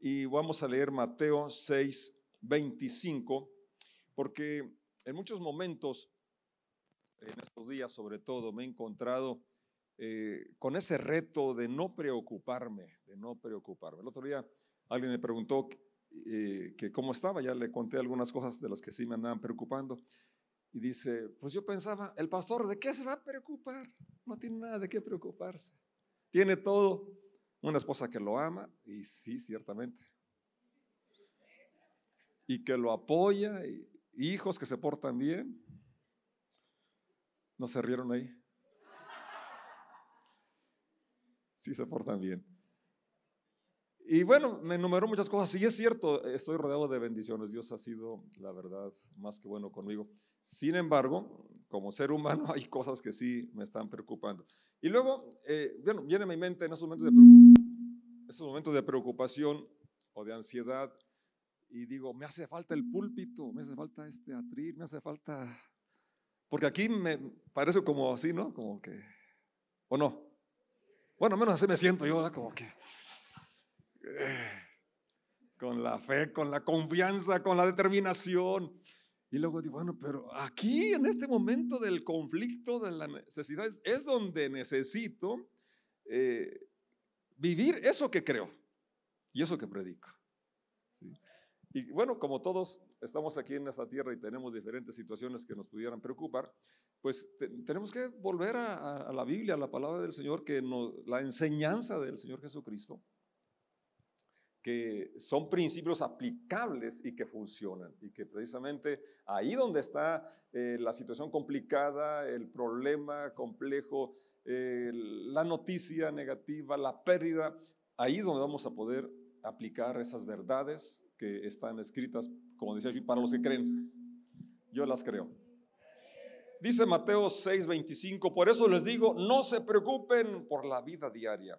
y vamos a leer Mateo 6, 25, porque en muchos momentos, en estos días sobre todo, me he encontrado eh, con ese reto de no preocuparme, de no preocuparme. El otro día alguien me preguntó eh, que cómo estaba, ya le conté algunas cosas de las que sí me andaban preocupando. Y dice, pues yo pensaba, el pastor, ¿de qué se va a preocupar? No tiene nada de qué preocuparse. Tiene todo. Una esposa que lo ama, y sí, ciertamente. Y que lo apoya, y hijos que se portan bien. ¿No se rieron ahí? Sí se portan bien. Y bueno, me enumeró muchas cosas. Y es cierto, estoy rodeado de bendiciones. Dios ha sido, la verdad, más que bueno conmigo. Sin embargo, como ser humano, hay cosas que sí me están preocupando. Y luego, eh, bueno, viene a mi mente en esos momentos, de esos momentos de preocupación o de ansiedad, y digo, me hace falta el púlpito, me hace falta este atril, me hace falta... Porque aquí me parece como así, ¿no? Como que... ¿O no? Bueno, menos así me siento yo, como que... Con la fe, con la confianza, con la determinación. Y luego digo, bueno, pero aquí en este momento del conflicto, de las necesidades, es donde necesito eh, vivir eso que creo y eso que predico. Y bueno, como todos estamos aquí en esta tierra y tenemos diferentes situaciones que nos pudieran preocupar, pues tenemos que volver a, la Biblia, a la palabra del Señor, que nos, la enseñanza del Señor Jesucristo que son principios aplicables y que funcionan. Y que precisamente ahí donde está eh, la situación complicada, el problema complejo, eh, la noticia negativa, la pérdida, ahí es donde vamos a poder aplicar esas verdades que están escritas, como decía yo, para los que creen. Yo las creo. Dice Mateo 6:25, por eso les digo, no se preocupen por la vida diaria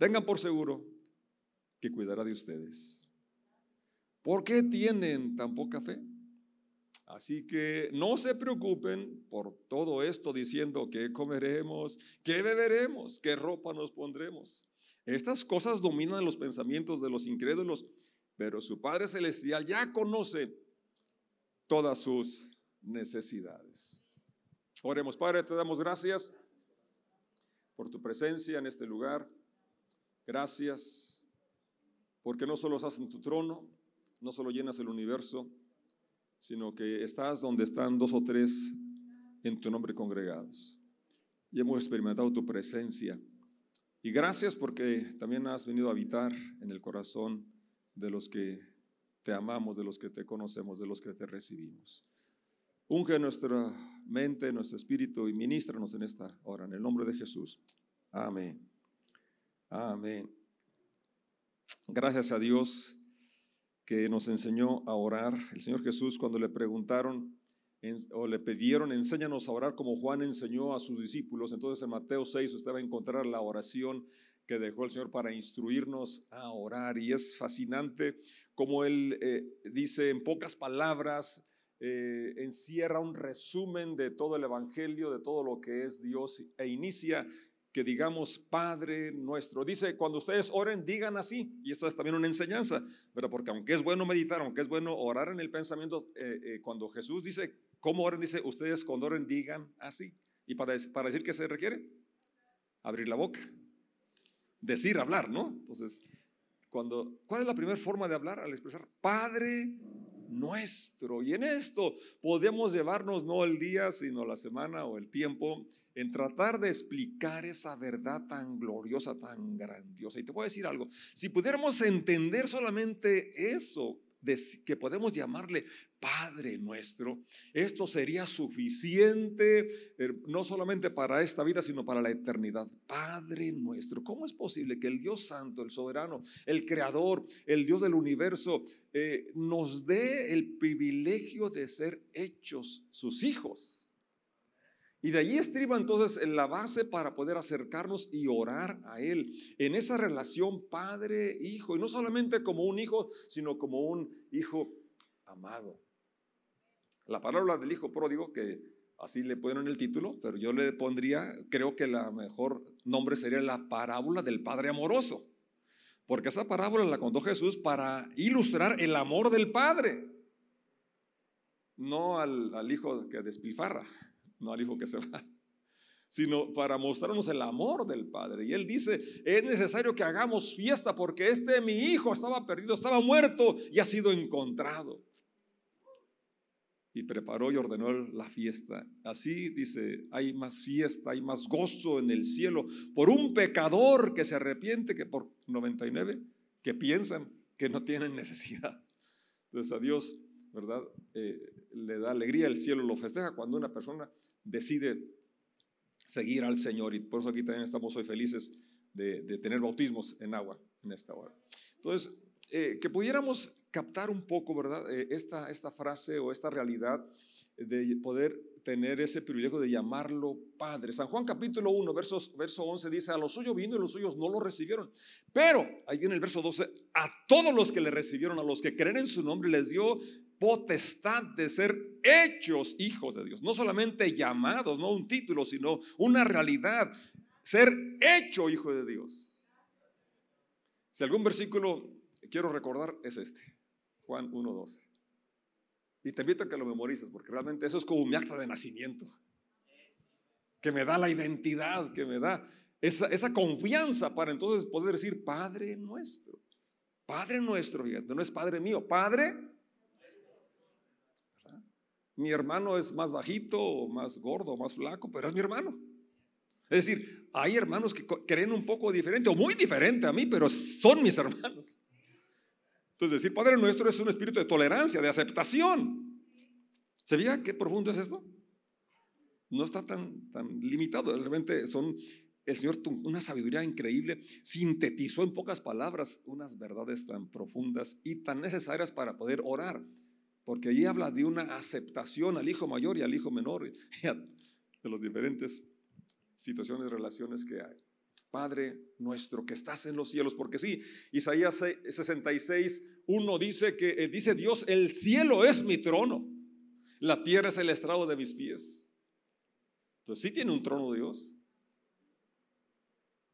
Tengan por seguro que cuidará de ustedes. ¿Por qué tienen tan poca fe? Así que no se preocupen por todo esto diciendo qué comeremos, qué beberemos, qué ropa nos pondremos. Estas cosas dominan los pensamientos de los incrédulos, pero su Padre Celestial ya conoce todas sus necesidades. Oremos, Padre, te damos gracias por tu presencia en este lugar. Gracias, porque no solo estás en tu trono, no solo llenas el universo, sino que estás donde están dos o tres en tu nombre congregados. Y hemos experimentado tu presencia. Y gracias porque también has venido a habitar en el corazón de los que te amamos, de los que te conocemos, de los que te recibimos. Unge nuestra mente, nuestro espíritu y ministranos en esta hora, en el nombre de Jesús. Amén. Amén. Gracias a Dios que nos enseñó a orar. El Señor Jesús cuando le preguntaron o le pidieron, enséñanos a orar como Juan enseñó a sus discípulos. Entonces en Mateo 6 usted va a encontrar la oración que dejó el Señor para instruirnos a orar. Y es fascinante como Él eh, dice en pocas palabras, eh, encierra un resumen de todo el Evangelio, de todo lo que es Dios e inicia que digamos Padre nuestro. Dice, cuando ustedes oren, digan así. Y esto es también una enseñanza, pero porque aunque es bueno meditar, aunque es bueno orar en el pensamiento, eh, eh, cuando Jesús dice, ¿cómo oren? Dice, ustedes cuando oren, digan así. ¿Y para, para decir qué se requiere? Abrir la boca. Decir, hablar, ¿no? Entonces, cuando, ¿cuál es la primera forma de hablar? Al expresar, Padre nuestro. Y en esto podemos llevarnos no el día, sino la semana o el tiempo en tratar de explicar esa verdad tan gloriosa, tan grandiosa. Y te voy a decir algo, si pudiéramos entender solamente eso, que podemos llamarle Padre nuestro, esto sería suficiente eh, no solamente para esta vida, sino para la eternidad. Padre nuestro, ¿cómo es posible que el Dios Santo, el soberano, el creador, el Dios del universo, eh, nos dé el privilegio de ser hechos sus hijos? Y de allí estriba entonces la base para poder acercarnos y orar a Él en esa relación padre-hijo. Y no solamente como un hijo, sino como un hijo amado. La palabra del hijo pródigo, que así le ponen el título, pero yo le pondría, creo que la mejor nombre sería la parábola del padre amoroso. Porque esa parábola la contó Jesús para ilustrar el amor del padre, no al, al hijo que despilfarra no al hijo que se va, sino para mostrarnos el amor del Padre. Y él dice, es necesario que hagamos fiesta porque este mi hijo estaba perdido, estaba muerto y ha sido encontrado. Y preparó y ordenó la fiesta. Así dice, hay más fiesta, hay más gozo en el cielo por un pecador que se arrepiente que por 99 que piensan que no tienen necesidad. Entonces a Dios, ¿verdad? Eh, le da alegría, el cielo lo festeja cuando una persona decide seguir al Señor. Y por eso aquí también estamos hoy felices de, tener bautismos en agua en esta hora. Entonces, eh, que pudiéramos captar un poco, ¿verdad? Eh, esta, esta frase o esta realidad de poder tener ese privilegio de llamarlo Padre. San Juan capítulo 1, versos, verso 11 dice, a los suyos vino y los suyos no lo recibieron. Pero, ahí viene el verso 12, a todos los que le recibieron, a los que creen en su nombre, les dio potestad de ser hechos hijos de Dios. No solamente llamados, no un título, sino una realidad. Ser hecho hijo de Dios. Si algún versículo quiero recordar es este, Juan 1.12. Y te invito a que lo memorices, porque realmente eso es como mi acta de nacimiento, que me da la identidad, que me da esa, confianza para entonces poder decir, Padre nuestro. Padre nuestro, fíjate, no es Padre mío, Padre. Mi hermano es más bajito, más gordo, más flaco, pero es mi hermano. Es decir, hay hermanos que creen un poco diferente o muy diferente a mí, pero son mis hermanos. Entonces, decir Padre nuestro es un espíritu de tolerancia, de aceptación. ¿Se veía qué profundo es esto? No está tan, tan limitado. Realmente son, el Señor, una sabiduría increíble, sintetizó en pocas palabras unas verdades tan profundas y tan necesarias para poder orar. Porque ahí habla de una aceptación al hijo mayor y al hijo menor, de las diferentes situaciones, relaciones que hay. Padre nuestro que estás en los cielos, porque sí, Isaías 66, 1 dice que eh, dice Dios, el cielo es mi trono, la tierra es el estrado de mis pies. Entonces sí tiene un trono Dios.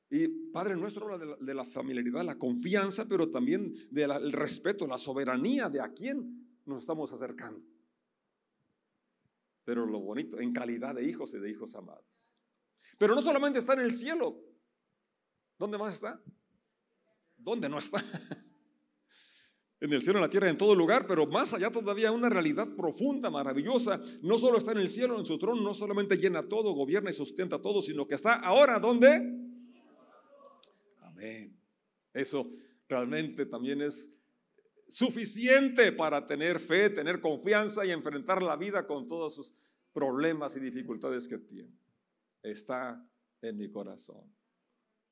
Y Padre nuestro habla de la, familiaridad, la confianza, pero también del respeto, la soberanía de a quién nos estamos acercando. Pero lo bonito, en calidad de hijos y de hijos amados. Pero no solamente está en el cielo, ¿Dónde más está? ¿Dónde no está? en el cielo, en la tierra, en todo lugar, pero más allá todavía una realidad profunda, maravillosa. No solo está en el cielo, en su trono, no solamente llena todo, gobierna y sustenta todo, sino que está ahora ¿dónde? Amén. Eso realmente también es suficiente para tener fe, tener confianza y enfrentar la vida con todos sus problemas y dificultades que tiene. Está en mi corazón.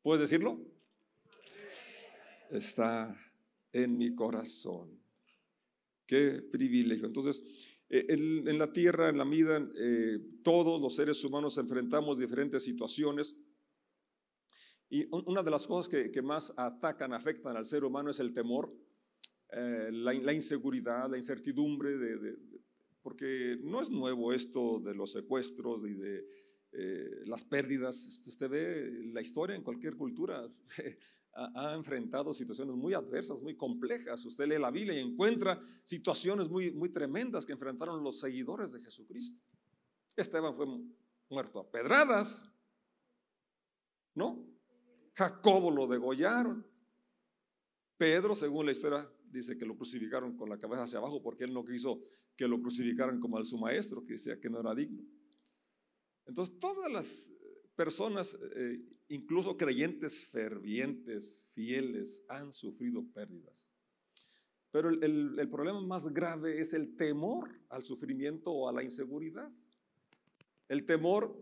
¿Puedes decirlo? Está en mi corazón. Qué privilegio. Entonces, eh, en, la tierra, en la vida, eh, todos los seres humanos enfrentamos diferentes situaciones. Y una de las cosas que, más atacan, afectan al ser humano es el temor, eh, la, inseguridad, la incertidumbre, porque no es nuevo esto de los secuestros y de eh, las pérdidas. Usted ve la historia en cualquier cultura. ha, enfrentado situaciones muy adversas, muy complejas. Usted lee la Biblia y encuentra situaciones muy, muy tremendas que enfrentaron los seguidores de Jesucristo. Esteban fue muerto a pedradas, ¿no? Jacobo lo degollaron. Pedro, según la historia dice que lo crucificaron con la cabeza hacia abajo porque él no quiso que lo crucificaran como al su maestro, que decía que no era digno. Entonces, todas las personas, eh, incluso creyentes fervientes, fieles, han sufrido pérdidas. Pero el, problema más grave es el temor al sufrimiento o a la inseguridad. El temor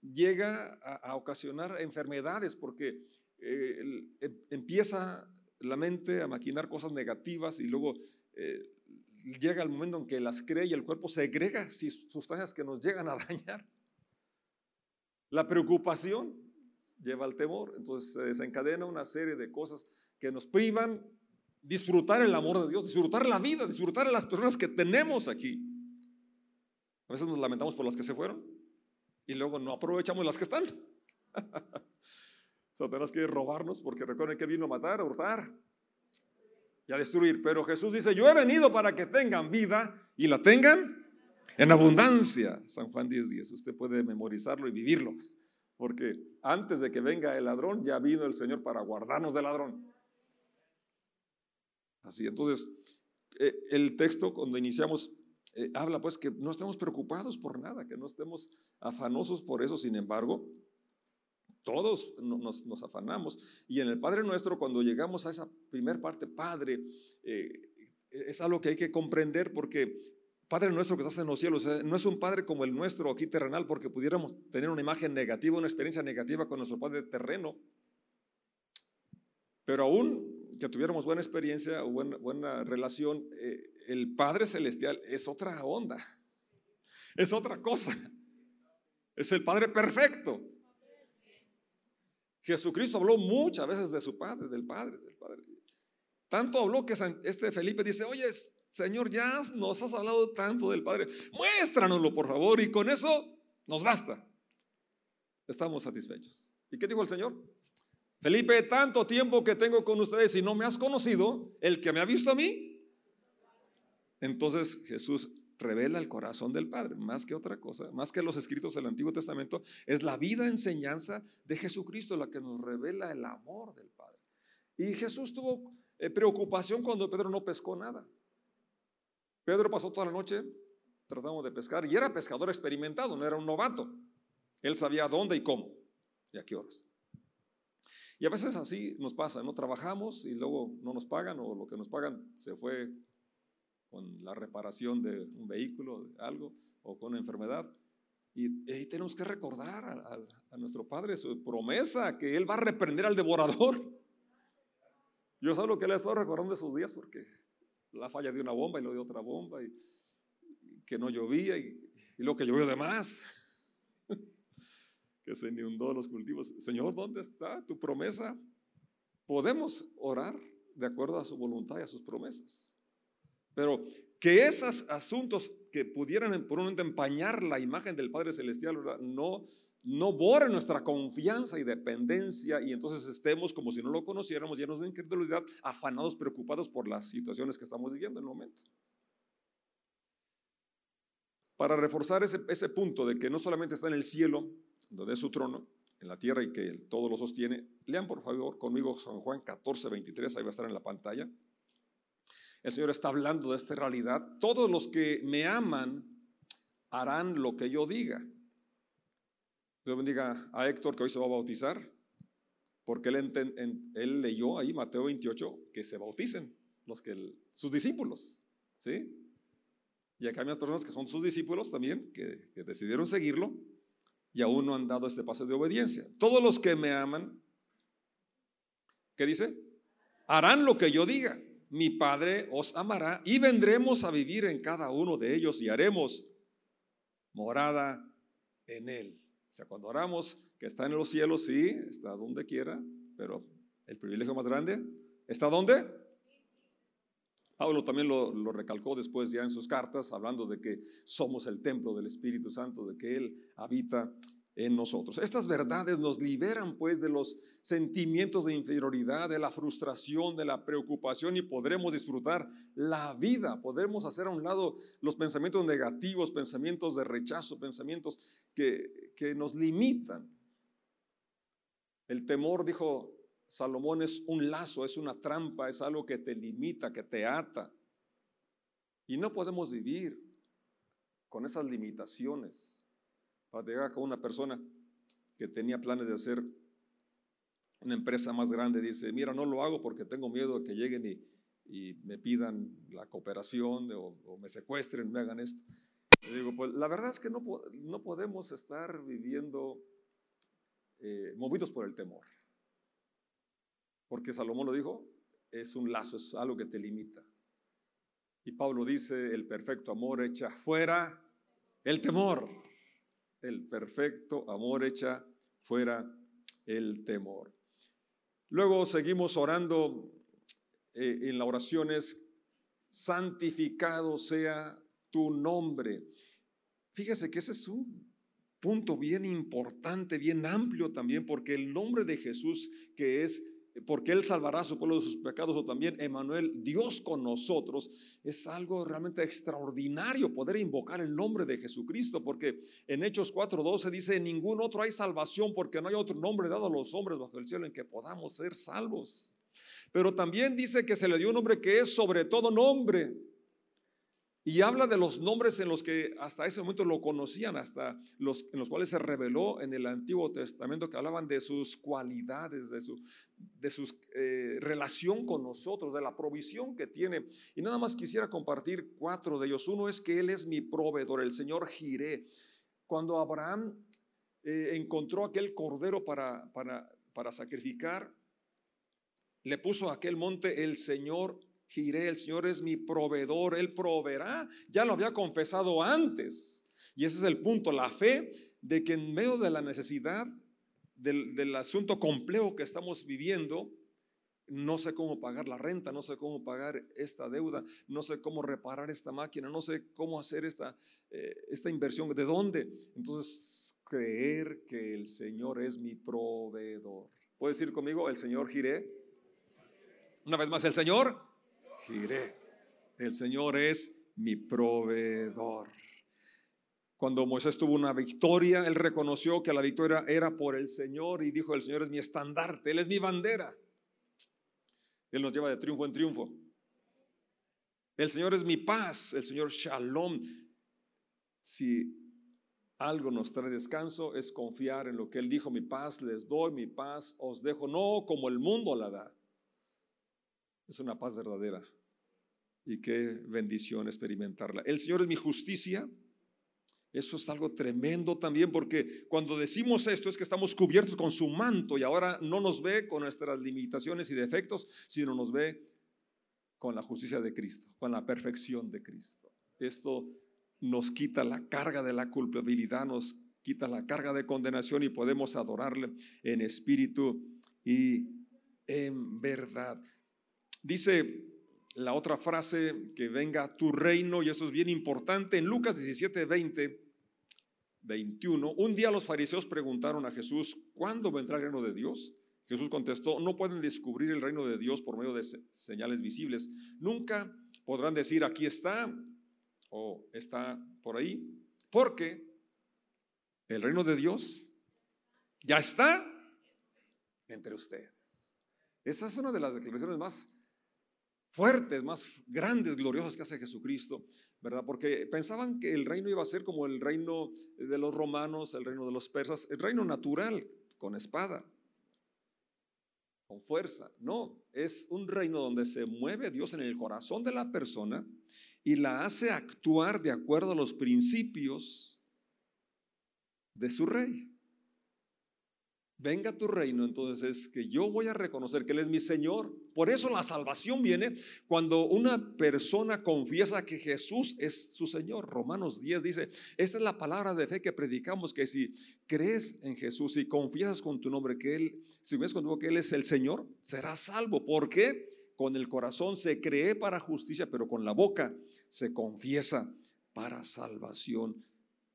llega a, ocasionar enfermedades porque eh, em, empieza la mente a maquinar cosas negativas y luego eh, llega el momento en que las cree y el cuerpo segrega sustancias que nos llegan a dañar. La preocupación lleva al temor, entonces se desencadena una serie de cosas que nos privan disfrutar el amor de Dios, disfrutar la vida, disfrutar a las personas que tenemos aquí. A veces nos lamentamos por las que se fueron y luego no aprovechamos las que están. Satanás quiere robarnos porque recuerden que vino a matar, a hurtar y a destruir. Pero Jesús dice, yo he venido para que tengan vida y la tengan en abundancia. San Juan 10, 10. Usted puede memorizarlo y vivirlo. Porque antes de que venga el ladrón, ya vino el Señor para guardarnos del ladrón. Así, entonces, eh, el texto cuando iniciamos eh, habla pues que no estemos preocupados por nada, que no estemos afanosos por eso, sin embargo, todos nos, afanamos. Y en el Padre Nuestro, cuando llegamos a esa primer parte, Padre, eh, es algo que hay que comprender porque Padre nuestro que estás en los cielos, no es un Padre como el nuestro aquí terrenal, porque pudiéramos tener una imagen negativa, una experiencia negativa con nuestro Padre terreno. Pero aún que tuviéramos buena experiencia o buena, buena relación, eh, el Padre Celestial es otra onda, es otra cosa. Es el Padre perfecto. Jesucristo habló muchas veces de su Padre, del Padre, del Padre. Tanto habló que este Felipe dice, oye, Señor, ya nos has hablado tanto del Padre, muéstranoslo por favor y con eso nos basta. Estamos satisfechos. ¿Y qué dijo el Señor? Felipe, tanto tiempo que tengo con ustedes y no me has conocido, el que me ha visto a mí. Entonces Jesús revela el corazón del Padre, más que otra cosa, más que los escritos del Antiguo Testamento, es la vida enseñanza de Jesucristo la que nos revela el amor del Padre. Y Jesús tuvo eh, preocupación cuando Pedro no pescó nada. Pedro pasó toda la noche tratando de pescar y era pescador experimentado, no era un novato. Él sabía dónde y cómo y a qué horas. Y a veces así nos pasa, ¿no? Trabajamos y luego no nos pagan o lo que nos pagan se fue con la reparación de un vehículo, de algo, o con una enfermedad. Y, ahí tenemos que recordar a, a, nuestro Padre su promesa, que Él va a reprender al devorador. Yo sé lo que le he estado recordando esos días porque la falla de una bomba y lo de otra bomba, y, que no llovía y, lo que llovió de más, que se inundó los cultivos. Señor, ¿dónde está tu promesa? Podemos orar de acuerdo a su voluntad y a sus promesas. Pero que esos asuntos que pudieran por un empañar la imagen del Padre Celestial, no no borre nuestra confianza y dependencia y entonces estemos como si no lo conociéramos, llenos de incredulidad, afanados, preocupados por las situaciones que estamos viviendo en el momento. Para reforzar ese, ese punto de que no solamente está en el cielo, donde es su trono, en la tierra y que todo lo sostiene, lean por favor conmigo San Juan 14, 23, ahí va a estar en la pantalla. El Señor está hablando de esta realidad. Todos los que me aman harán lo que yo diga. Dios bendiga a Héctor que hoy se va a bautizar, porque él, él leyó ahí Mateo 28 que se bauticen los que sus discípulos, ¿sí? Y acá hay unas personas que son sus discípulos también, que, que decidieron seguirlo y aún no han dado este paso de obediencia. Todos los que me aman, ¿qué dice? Harán lo que yo diga. Mi Padre os amará y vendremos a vivir en cada uno de ellos y haremos morada en él. O sea, cuando oramos que está en los cielos, sí, está donde quiera, pero el privilegio más grande, ¿está dónde? Pablo también lo, lo, recalcó después ya en sus cartas, hablando de que somos el templo del Espíritu Santo, de que Él habita en nosotros. Estas verdades nos liberan pues de los sentimientos de inferioridad, de la frustración, de la preocupación y podremos disfrutar la vida, podremos hacer a un lado los pensamientos negativos, pensamientos de rechazo, pensamientos que, que nos limitan. El temor, dijo Salomón es un lazo, es una trampa, es algo que te limita, que te ata. Y no podemos vivir con esas limitaciones. Llegar con una persona que tenía planes de hacer una empresa más grande, dice, mira, no lo hago porque tengo miedo de que lleguen y, me pidan la cooperación o, me secuestren, me hagan esto. Le digo, pues la verdad es que no, no podemos estar viviendo eh, movidos por el temor. Porque Salomón lo dijo, es un lazo, es algo que te limita. Y Pablo dice, el perfecto amor echa fuera el temor. El perfecto amor echa fuera el temor. Luego seguimos orando eh, en la oración es, santificado sea tu nombre. Fíjese que ese es un punto bien importante, bien amplio también, porque el nombre de Jesús, que es porque Él salvará a su pueblo de sus pecados, o también Emanuel, Dios con nosotros, es algo realmente extraordinario poder invocar el nombre de Jesucristo, porque en Hechos 4:12 dice, en ningún otro hay salvación, porque no hay otro nombre dado a los hombres bajo el cielo en que podamos ser salvos. Pero también dice que se le dio un nombre que es sobre todo nombre y habla de los nombres en los que hasta ese momento lo conocían, hasta los en los cuales se reveló en el Antiguo Testamento, que hablaban de sus cualidades, de su de su eh, relación con nosotros, de la provisión que tiene. Y nada más quisiera compartir cuatro de ellos. Uno es que Él es mi proveedor, el Señor Jiré. Cuando Abraham eh, encontró aquel cordero para, para, para sacrificar, le puso a aquel monte el Señor giré, el Señor es mi proveedor, Él proveerá. Ya lo había confesado antes. Y ese es el punto, la fe de que en medio de la necesidad del, asunto complejo que estamos viviendo, no sé cómo pagar la renta, no sé cómo pagar esta deuda, no sé cómo reparar esta máquina, no sé cómo hacer esta, eh, esta inversión, ¿de dónde? Entonces, creer que el Señor es mi proveedor. ¿Puedes decir conmigo, el Señor giré? Una vez más, el Señor El Señor es mi proveedor. Cuando Moisés tuvo una victoria, él reconoció que la victoria era por el Señor y dijo, el Señor es mi estandarte, Él es mi bandera. Él nos lleva de triunfo en triunfo. El Señor es mi paz, el Señor shalom. Si algo nos trae descanso es confiar en lo que Él dijo, mi paz les doy, mi paz os dejo, no como el mundo la da. Es una paz verdadera y qué bendición experimentarla. El Señor es mi justicia. Eso es algo tremendo también porque cuando decimos esto es que estamos cubiertos con su manto y ahora no nos ve con nuestras limitaciones y defectos, sino nos ve con la justicia de Cristo, con la perfección de Cristo. Esto nos quita la carga de la culpabilidad, nos quita la carga de condenación y podemos adorarle en espíritu y en verdad. Dice la otra frase, que venga tu reino, y esto es bien importante, en Lucas 17, 20, 21, un día los fariseos preguntaron a Jesús, ¿cuándo vendrá el reino de Dios? Jesús contestó, no pueden descubrir el reino de Dios por medio de señales visibles. Nunca podrán decir, aquí está o está por ahí, porque el reino de Dios ya está entre ustedes. Esa es una de las declaraciones más fuertes, más grandes, gloriosas que hace Jesucristo, ¿verdad? Porque pensaban que el reino iba a ser como el reino de los romanos, el reino de los persas, el reino natural, con espada, con fuerza. No, es un reino donde se mueve Dios en el corazón de la persona y la hace actuar de acuerdo a los principios de su rey venga tu reino, entonces es que yo voy a reconocer que Él es mi Señor. Por eso la salvación viene cuando una persona confiesa que Jesús es su Señor. Romanos 10 dice, esta es la palabra de fe que predicamos, que si crees en Jesús y confiesas con tu nombre que Él, si ves contigo que Él es el Señor, serás salvo. ¿Por qué? Con el corazón se cree para justicia, pero con la boca se confiesa para salvación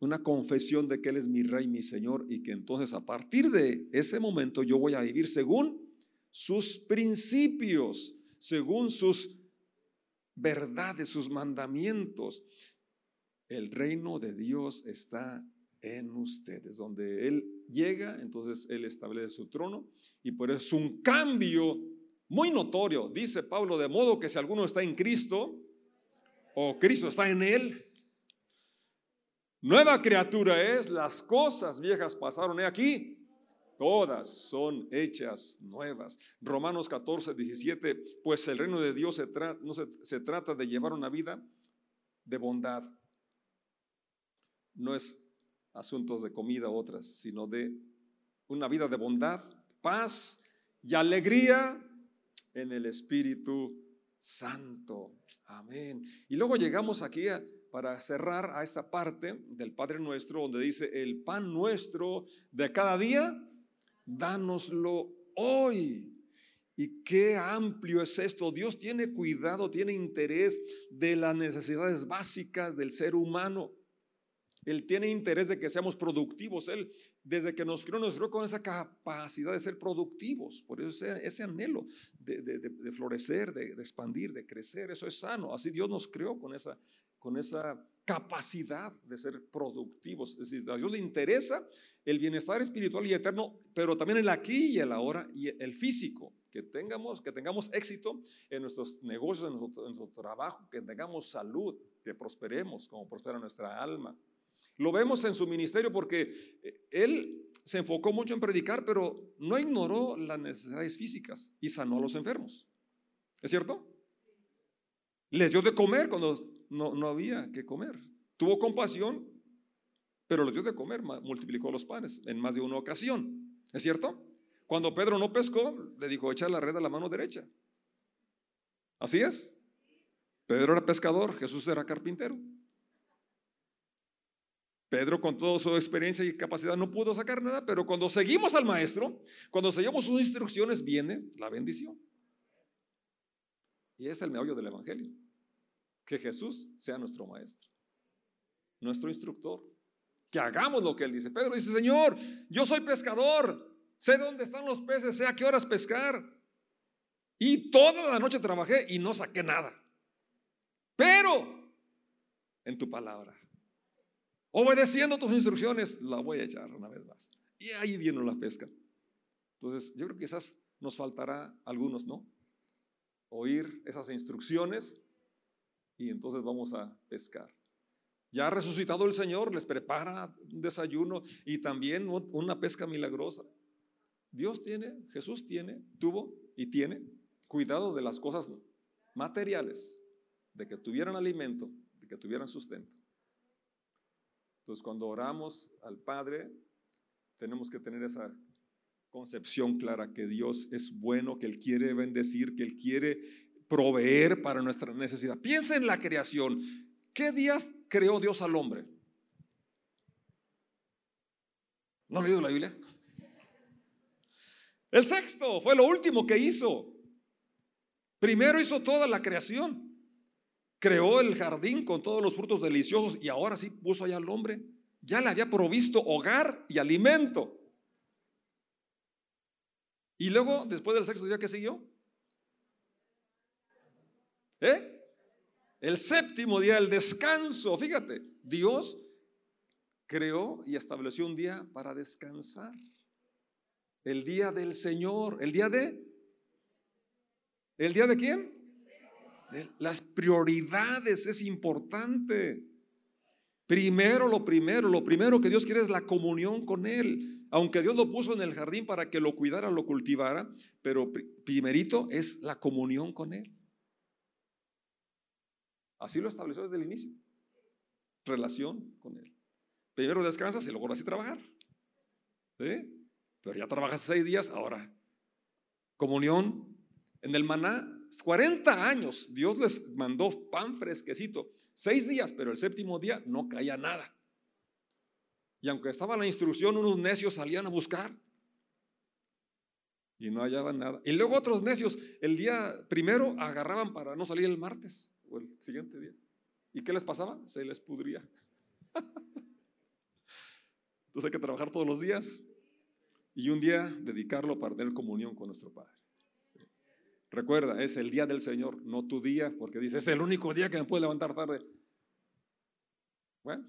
una confesión de que Él es mi rey, mi Señor, y que entonces a partir de ese momento yo voy a vivir según sus principios, según sus verdades, sus mandamientos. El reino de Dios está en ustedes. Donde Él llega, entonces Él establece su trono y por eso es un cambio muy notorio. Dice Pablo, de modo que si alguno está en Cristo o Cristo está en Él, nueva criatura es, las cosas viejas pasaron he aquí. Todas son hechas nuevas. Romanos 14, 17, pues el reino de Dios se, no se trata de llevar una vida de bondad. No es asuntos de comida u otras, sino de una vida de bondad, paz y alegría en el Espíritu Santo. Amén. Y luego llegamos aquí para cerrar a esta parte del Padre Nuestro, donde dice, el pan nuestro de cada día, dánoslo hoy. Y qué amplio es esto. Dios tiene cuidado, tiene interés de las necesidades básicas del ser humano. Él tiene interés de que seamos productivos. Él, desde que nos creó, nos creó con esa capacidad de ser productivos. Por eso ese, anhelo de, florecer, de, expandir, de crecer, eso es sano. Así Dios nos creó con esa, con esa capacidad de ser productivos. Es decir, a Dios le interesa el bienestar espiritual y eterno, pero también el aquí y el ahora y el físico. Que tengamos, que tengamos éxito en nuestros negocios, en nuestro, en nuestro trabajo, que tengamos salud, que prosperemos como prospera nuestra alma. Lo vemos en su ministerio porque eh, él se enfocó mucho en predicar, pero no ignoró las necesidades físicas y sanó a los enfermos. ¿Es cierto? Les dio de comer cuando no, no había que comer. Tuvo compasión, pero les dio de comer, multiplicó los panes en más de una ocasión. ¿Es cierto? Cuando Pedro no pescó, le dijo, echa la red a la mano derecha. ¿Así es? Pedro era pescador, Jesús era carpintero. Pedro con toda su experiencia y capacidad no pudo sacar nada, pero cuando seguimos al maestro, cuando seguimos sus instrucciones, viene la bendición. Y es el meollo del Evangelio. Que Jesús sea nuestro maestro, nuestro instructor. Que hagamos lo que Él dice. Pedro dice, Señor, yo soy pescador, sé dónde están los peces, sé a qué horas pescar. Y toda la noche trabajé y no saqué nada. Pero en tu palabra Obedeciendo tus instrucciones, la voy a echar una vez más. Y ahí viene la pesca. Entonces, yo creo que quizás nos faltará algunos, ¿no? Oír esas instrucciones y entonces vamos a pescar. Ya resucitado el Señor, les prepara un desayuno y también una pesca milagrosa. Dios tiene, Jesús tiene, tuvo y tiene cuidado de las cosas materiales, de que tuvieran alimento, de que tuvieran sustento. Entonces, cuando oramos al Padre, tenemos que tener esa concepción clara que Dios es bueno, que Él quiere bendecir, que Él quiere proveer para nuestra necesidad. Piensa en la creación. ¿Qué día creó Dios al hombre? ¿No han leído la Biblia? El sexto fue lo último que hizo. Primero hizo toda la creación creó el jardín con todos los frutos deliciosos y ahora sí puso allá al hombre. Ya le había provisto hogar y alimento. Y luego, después del sexto día, ¿qué siguió? ¿Eh? El séptimo día, el descanso. Fíjate, Dios creó y estableció un día para descansar. El día del Señor. ¿El día de? ¿El día de quién? Las prioridades es importante. Primero lo primero, lo primero que Dios quiere es la comunión con Él. Aunque Dios lo puso en el jardín para que lo cuidara, lo cultivara, pero primerito es la comunión con Él. Así lo estableció desde el inicio. Relación con Él. Primero descansas y luego vas a trabajar. Pero ya trabajas seis días, ahora comunión en el maná 40 años Dios les mandó pan fresquecito, seis días, pero el séptimo día no caía nada. Y aunque estaba la instrucción, unos necios salían a buscar y no hallaban nada. Y luego otros necios el día primero agarraban para no salir el martes o el siguiente día. ¿Y qué les pasaba? Se les pudría. Entonces hay que trabajar todos los días y un día dedicarlo para tener comunión con nuestro Padre. Recuerda, es el día del Señor, no tu día, porque dice, es el único día que me puedo levantar tarde. Bueno,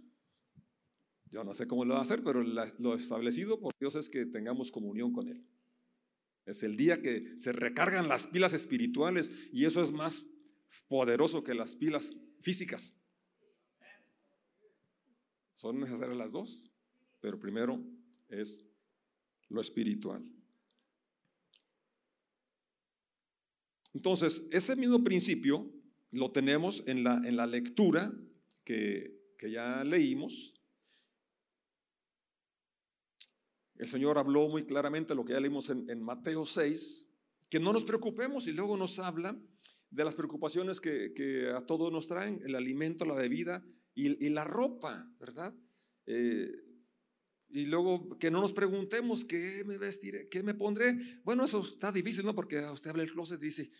Yo no sé cómo lo va a hacer, pero lo establecido por Dios es que tengamos comunión con Él. Es el día que se recargan las pilas espirituales y eso es más poderoso que las pilas físicas. Son necesarias las dos, pero primero es lo espiritual. Entonces, ese mismo principio lo tenemos en la, en la lectura que, ya leímos. El Señor habló muy claramente lo que ya leímos en, Mateo 6, que no nos preocupemos y luego nos habla de las preocupaciones que, a todos nos traen, el alimento, la bebida y, la ropa, ¿verdad? Eh, y luego que no nos preguntemos qué me vestiré, qué me pondré. Bueno, eso está difícil, ¿no? Porque usted habla el closet y dice,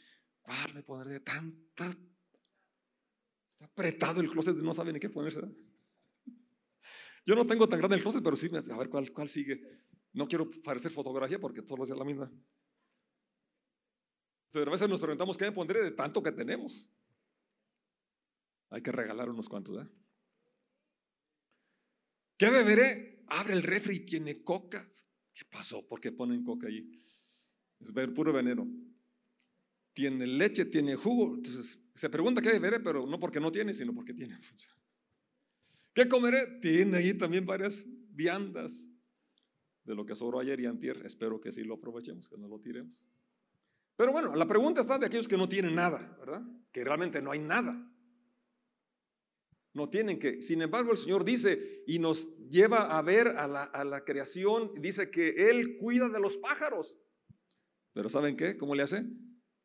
ah, me pondré tanta apretado el closet, no sabe ni qué ponerse. Yo no tengo tan grande el closet, pero sí, a ver cuál, cuál sigue. No quiero parecer fotografía porque todos es la misma. Pero a veces nos preguntamos qué me pondré de tanto que tenemos. Hay que regalar unos cuantos. ¿eh? ¿Qué beberé? Abre el refri y tiene coca. ¿Qué pasó? ¿Por qué ponen coca allí? Es ver puro veneno. Tiene leche, tiene jugo. Entonces, se pregunta qué beberé, pero no porque no tiene, sino porque tiene. ¿Qué comeré? Tiene ahí también varias viandas de lo que sobró ayer y antier. Espero que sí lo aprovechemos, que no lo tiremos. Pero bueno, la pregunta está de aquellos que no tienen nada, ¿verdad? Que realmente no hay nada. No tienen que. Sin embargo, el Señor dice y nos lleva a ver a la, a la creación, dice que Él cuida de los pájaros. Pero ¿saben qué? ¿Cómo le hace?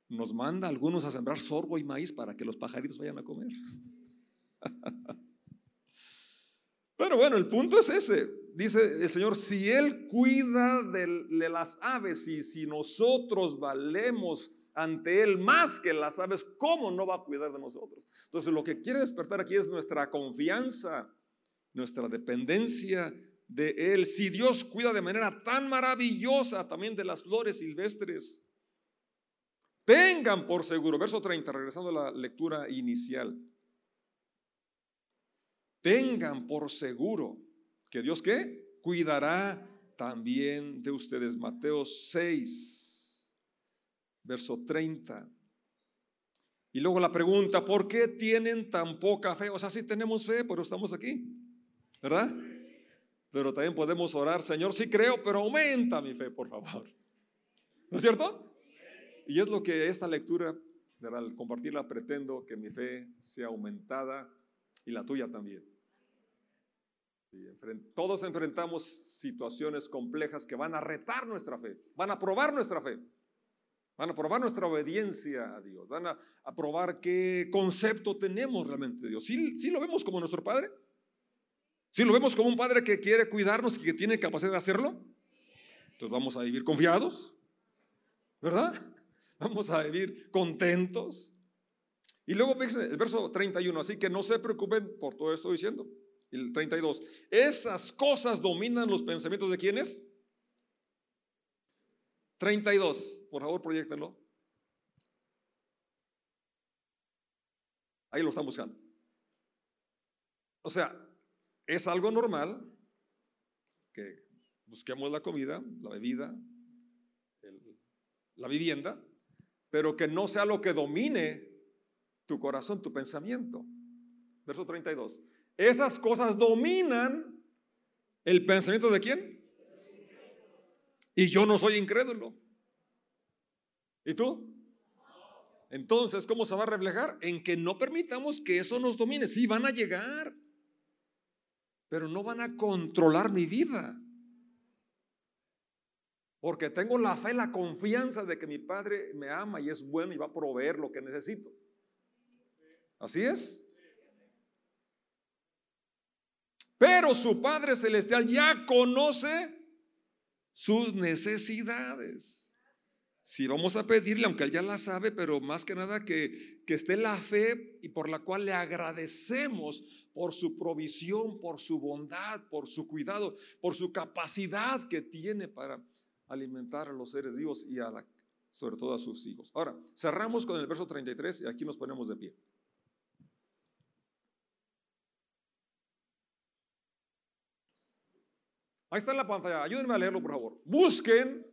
nos manda algunos a sembrar sorgo y maíz para que los pajaritos vayan a comer. Pero bueno, el punto es ese. Dice el Señor, si Él cuida de, las aves y si nosotros valemos ante Él más que las aves, ¿cómo no va a cuidar de nosotros? Entonces lo que quiere despertar aquí es nuestra confianza, nuestra dependencia de Él. Si Dios cuida de manera tan maravillosa también de las flores silvestres, Tengan por seguro, verso 30, regresando a la lectura inicial. Tengan por seguro que Dios qué? Cuidará también de ustedes. Mateo 6, verso 30. Y luego la pregunta, ¿por qué tienen tan poca fe? O sea, sí tenemos fe, pero estamos aquí, ¿verdad? Pero también podemos orar, Señor, sí creo, pero aumenta mi fe, por favor. ¿No es cierto? Y es lo que esta lectura, al compartirla, pretendo que mi fe sea aumentada y la tuya también. todos enfrentamos situaciones complejas que van a retar nuestra fe, van a probar nuestra fe, van a probar nuestra obediencia a Dios, van a, probar qué concepto tenemos realmente de Dios. ¿Sí, ¿Sí lo vemos como nuestro Padre? ¿Sí lo vemos como un Padre que quiere cuidarnos y que tiene capacidad de hacerlo? Entonces vamos a vivir confiados, ¿verdad? Vamos a vivir contentos. Y luego el verso 31, así que no se preocupen por todo esto diciendo. El 32, esas cosas dominan los pensamientos de quienes. 32, por favor, proyectenlo. Ahí lo están buscando. O sea, es algo normal que busquemos la comida, la bebida, la vivienda, pero que no sea lo que domine tu corazón, tu pensamiento. Verso 32. Esas cosas dominan el pensamiento de quién? Y yo no soy incrédulo. ¿Y tú? Entonces, ¿cómo se va a reflejar? En que no permitamos que eso nos domine. Sí, van a llegar, pero no van a controlar mi vida. Porque tengo la fe, la confianza de que mi Padre me ama y es bueno y va a proveer lo que necesito. Así es. Pero su Padre Celestial ya conoce sus necesidades. Si vamos a pedirle, aunque Él ya la sabe, pero más que nada que, que esté la fe y por la cual le agradecemos por su provisión, por su bondad, por su cuidado, por su capacidad que tiene para alimentar a los seres vivos y a sobre todo a sus hijos. Ahora, cerramos con el verso 33 y aquí nos ponemos de pie. Ahí está en la pantalla, ayúdenme a leerlo por favor. Busquen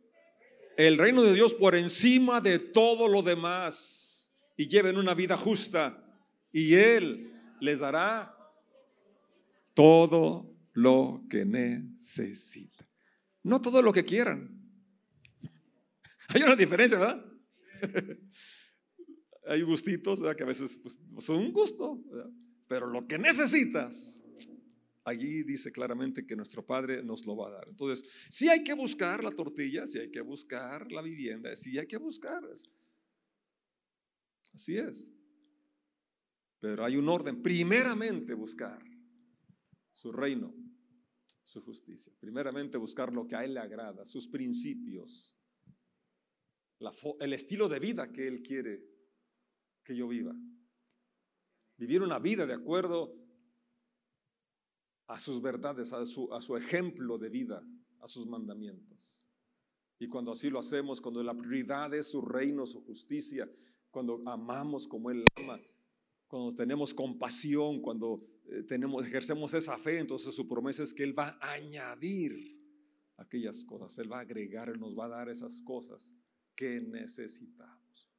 el reino de Dios por encima de todo lo demás y lleven una vida justa y Él les dará todo lo que necesitan. No todo lo que quieran. Hay una diferencia, ¿verdad? Hay gustitos. Que a veces pues, son un gusto, pero lo que necesitas, allí dice claramente que nuestro Padre nos lo va a dar. Entonces, si hay que buscar la tortilla, si hay que buscar la vivienda, si hay que buscar. Así es. Pero hay un orden. Primeramente buscar su reino, su justicia. Primeramente buscar lo que a Él le agrada, sus principios, el estilo de vida que Él quiere que yo viva. Vivir una vida de acuerdo a sus verdades, a su, a su ejemplo de vida, a sus mandamientos. Y cuando así lo hacemos, cuando la prioridad es su reino, su justicia, cuando amamos como Él ama, cuando tenemos compasión, cuando eh, tenemos, ejercemos esa fe, entonces su promesa es que Él va a añadir aquellas cosas, Él va a agregar, Él nos va a dar esas cosas que necesitamos.